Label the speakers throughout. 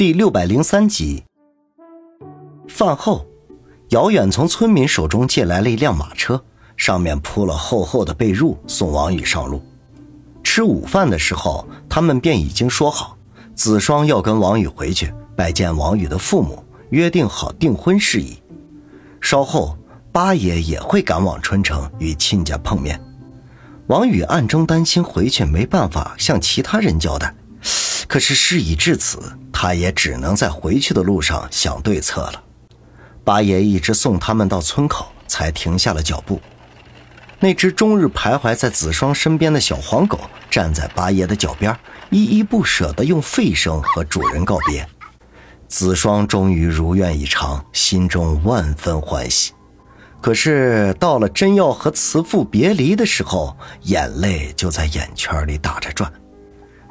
Speaker 1: 第六百零三集。饭后，姚远从村民手中借来了一辆马车，上面铺了厚厚的被褥，送王宇上路。吃午饭的时候，他们便已经说好，子双要跟王宇回去拜见王宇的父母，约定好订婚事宜。稍后，八爷也会赶往春城与亲家碰面。王宇暗中担心回去没办法向其他人交代。可是事已至此，他也只能在回去的路上想对策了。八爷一直送他们到村口，才停下了脚步。那只终日徘徊在子双身边的小黄狗站在八爷的脚边，依依不舍地用吠声和主人告别。子双终于如愿以偿，心中万分欢喜。可是到了真要和慈父别离的时候，眼泪就在眼圈里打着转。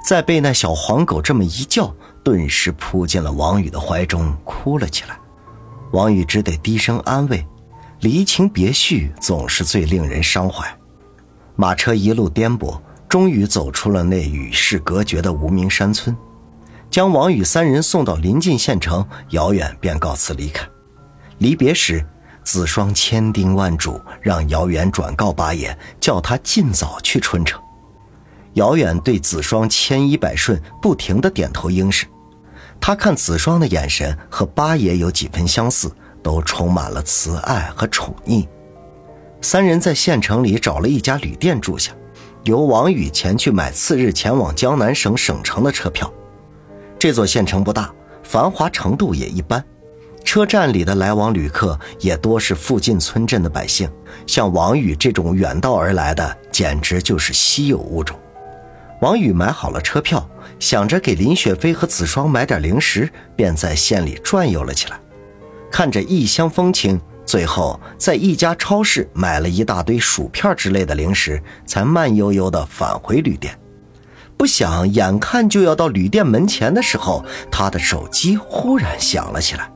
Speaker 1: 再被那小黄狗这么一叫，顿时扑进了王宇的怀中，哭了起来。王宇只得低声安慰：“离情别绪总是最令人伤怀。”马车一路颠簸，终于走出了那与世隔绝的无名山村，将王宇三人送到临近县城，姚远便告辞离开。离别时，子双千叮万嘱，让姚远转告八爷，叫他尽早去春城。姚远对子双千依百顺，不停的点头应是。他看子双的眼神和八爷有几分相似，都充满了慈爱和宠溺。三人在县城里找了一家旅店住下，由王宇前去买次日前往江南省省城的车票。这座县城不大，繁华程度也一般，车站里的来往旅客也多是附近村镇的百姓，像王宇这种远道而来的，简直就是稀有物种。王宇买好了车票，想着给林雪飞和子双买点零食，便在县里转悠了起来。看着异乡风情，最后在一家超市买了一大堆薯片之类的零食，才慢悠悠地返回旅店。不想，眼看就要到旅店门前的时候，他的手机忽然响了起来。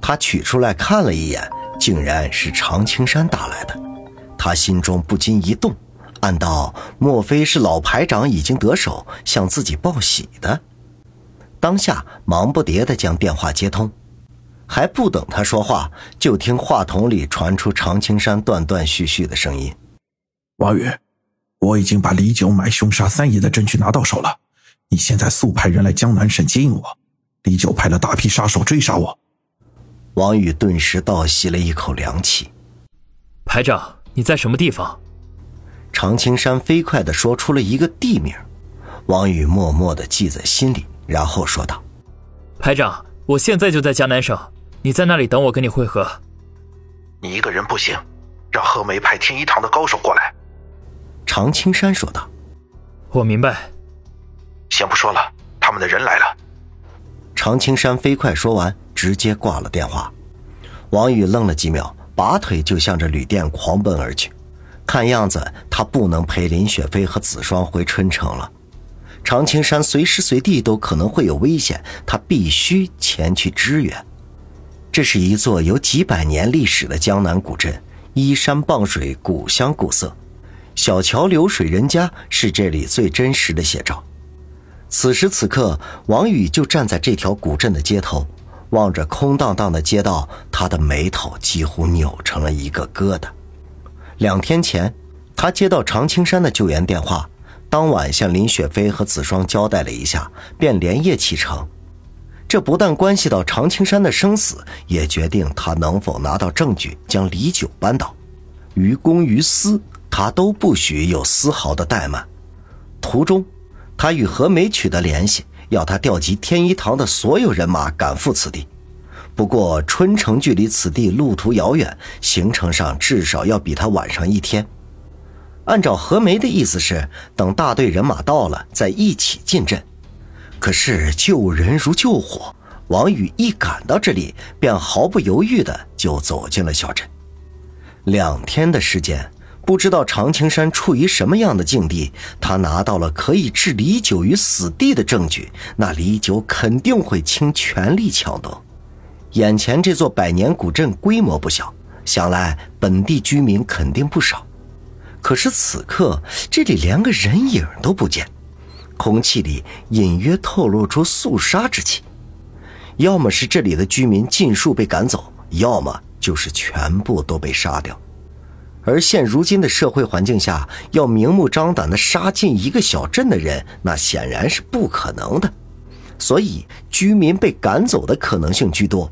Speaker 1: 他取出来看了一眼，竟然是常青山打来的。他心中不禁一动。暗道：莫非是老排长已经得手，向自己报喜的？当下忙不迭地将电话接通，还不等他说话，就听话筒里传出常青山断断续续的声音：“
Speaker 2: 王宇，我已经把李九买凶杀三爷的证据拿到手了，你现在速派人来江南省接应我。李九派了大批杀手追杀我。”
Speaker 1: 王宇顿时倒吸了一口凉气：“
Speaker 3: 排长，你在什么地方？”
Speaker 1: 常青山飞快地说出了一个地名，王宇默默地记在心里，然后说道：“
Speaker 3: 排长，我现在就在江南省，你在那里等我，跟你会合。”
Speaker 2: 你一个人不行，让贺梅派天一堂的高手过来。”
Speaker 1: 常青山说道。
Speaker 3: “我明白。”
Speaker 2: 先不说了，他们的人来了。
Speaker 1: 常青山飞快说完，直接挂了电话。王宇愣了几秒，拔腿就向着旅店狂奔而去。看样子，他不能陪林雪飞和子双回春城了。常青山随时随地都可能会有危险，他必须前去支援。这是一座有几百年历史的江南古镇，依山傍水，古香古色，小桥流水人家是这里最真实的写照。此时此刻，王宇就站在这条古镇的街头，望着空荡荡的街道，他的眉头几乎扭成了一个疙瘩。两天前，他接到常青山的救援电话，当晚向林雪飞和子双交代了一下，便连夜启程。这不但关系到常青山的生死，也决定他能否拿到证据将李九扳倒。于公于私，他都不许有丝毫的怠慢。途中，他与何梅取得联系，要他调集天一堂的所有人马赶赴此地。不过，春城距离此地路途遥远，行程上至少要比他晚上一天。按照何梅的意思是，等大队人马到了再一起进镇。可是救人如救火，王宇一赶到这里，便毫不犹豫的就走进了小镇。两天的时间，不知道常青山处于什么样的境地，他拿到了可以置李九于死地的证据，那李九肯定会倾全力抢夺。眼前这座百年古镇规模不小，想来本地居民肯定不少。可是此刻这里连个人影都不见，空气里隐约透露出肃杀之气。要么是这里的居民尽数被赶走，要么就是全部都被杀掉。而现如今的社会环境下，要明目张胆的杀进一个小镇的人，那显然是不可能的。所以，居民被赶走的可能性居多。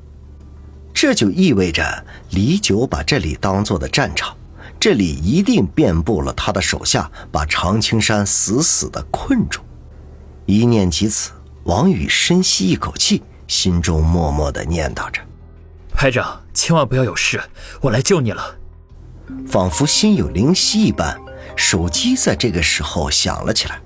Speaker 1: 这就意味着李九把这里当做的战场，这里一定遍布了他的手下，把常青山死死的困住。一念及此，王宇深吸一口气，心中默默的念叨着：“
Speaker 3: 排长，千万不要有事，我来救你了。”
Speaker 1: 仿佛心有灵犀一般，手机在这个时候响了起来。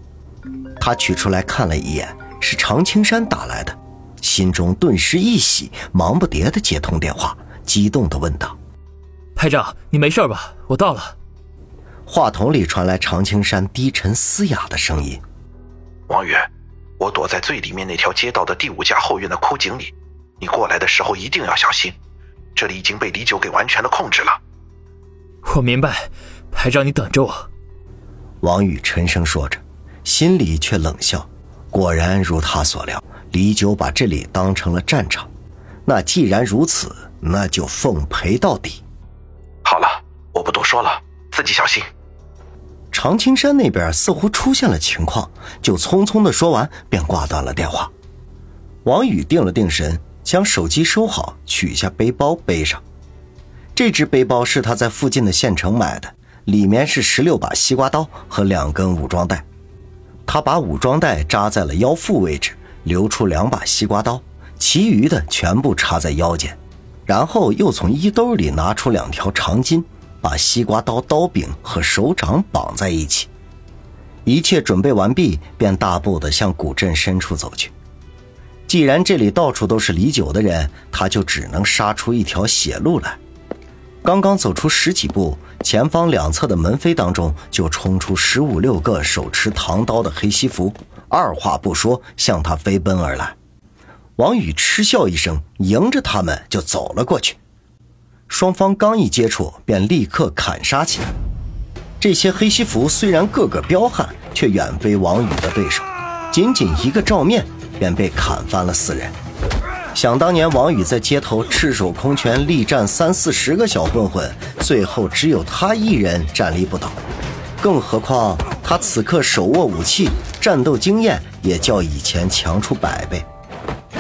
Speaker 1: 他取出来看了一眼，是常青山打来的，心中顿时一喜，忙不迭的接通电话，激动的问道：“
Speaker 3: 排长，你没事吧？我到了。”
Speaker 1: 话筒里传来常青山低沉嘶哑的声音：“
Speaker 2: 王宇，我躲在最里面那条街道的第五家后院的枯井里，你过来的时候一定要小心，这里已经被李九给完全的控制了。”
Speaker 3: 我明白，排长，你等着我。”
Speaker 1: 王宇沉声说着，心里却冷笑。果然如他所料，李九把这里当成了战场。那既然如此，那就奉陪到底。
Speaker 2: 好了，我不多说了，自己小心。
Speaker 1: 常青山那边似乎出现了情况，就匆匆的说完，便挂断了电话。王宇定了定神，将手机收好，取下背包背上。这只背包是他在附近的县城买的，里面是十六把西瓜刀和两根武装带。他把武装带扎在了腰腹位置，留出两把西瓜刀，其余的全部插在腰间。然后又从衣兜里拿出两条长巾，把西瓜刀刀柄和手掌绑在一起。一切准备完毕，便大步的向古镇深处走去。既然这里到处都是李九的人，他就只能杀出一条血路来。刚刚走出十几步，前方两侧的门扉当中就冲出十五六个手持唐刀的黑西服，二话不说向他飞奔而来。王宇嗤笑一声，迎着他们就走了过去。双方刚一接触，便立刻砍杀起来。这些黑西服虽然个个彪悍，却远非王宇的对手，仅仅一个照面，便被砍翻了四人。想当年，王宇在街头赤手空拳力战三四十个小混混，最后只有他一人站立不倒。更何况他此刻手握武器，战斗经验也较以前强出百倍。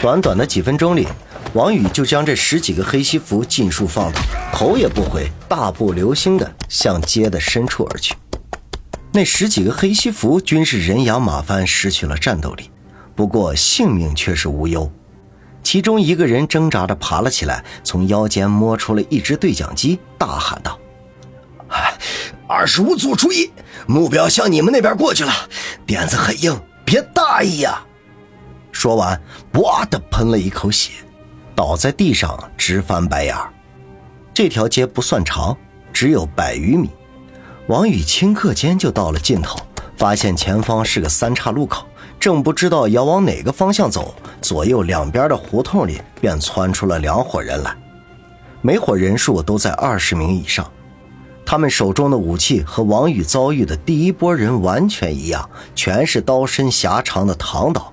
Speaker 1: 短短的几分钟里，王宇就将这十几个黑西服尽数放倒，头也不回，大步流星地向街的深处而去。那十几个黑西服均是人仰马翻，失去了战斗力，不过性命却是无忧。其中一个人挣扎着爬了起来，从腰间摸出了一只对讲机，大喊道：“二十五组注意，目标向你们那边过去了，点子很硬，别大意呀！”说完，哇的喷了一口血，倒在地上直翻白眼。这条街不算长，只有百余米。王宇顷刻间就到了尽头，发现前方是个三岔路口。正不知道要往哪个方向走，左右两边的胡同里便窜出了两伙人来，每伙人数都在二十名以上。他们手中的武器和王宇遭遇的第一波人完全一样，全是刀身狭长的唐刀。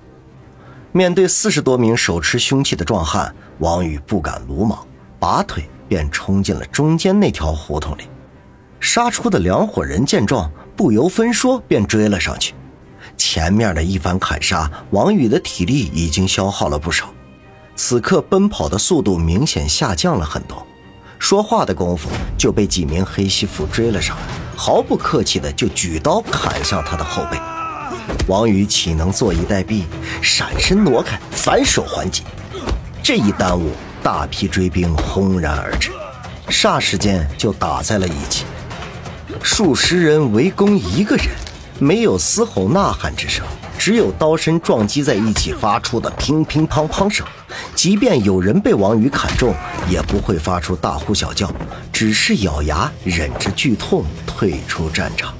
Speaker 1: 面对四十多名手持凶器的壮汉，王宇不敢鲁莽，拔腿便冲进了中间那条胡同里。杀出的两伙人见状，不由分说便追了上去。前面的一番砍杀，王宇的体力已经消耗了不少，此刻奔跑的速度明显下降了很多。说话的功夫，就被几名黑西服追了上来，毫不客气的就举刀砍向他的后背。王宇岂能坐以待毙，闪身挪开，反手还击。这一耽误，大批追兵轰然而至，霎时间就打在了一起，数十人围攻一个人。没有嘶吼呐喊之声，只有刀身撞击在一起发出的乒乒乓乓声。即便有人被王宇砍中，也不会发出大呼小叫，只是咬牙忍着剧痛退出战场。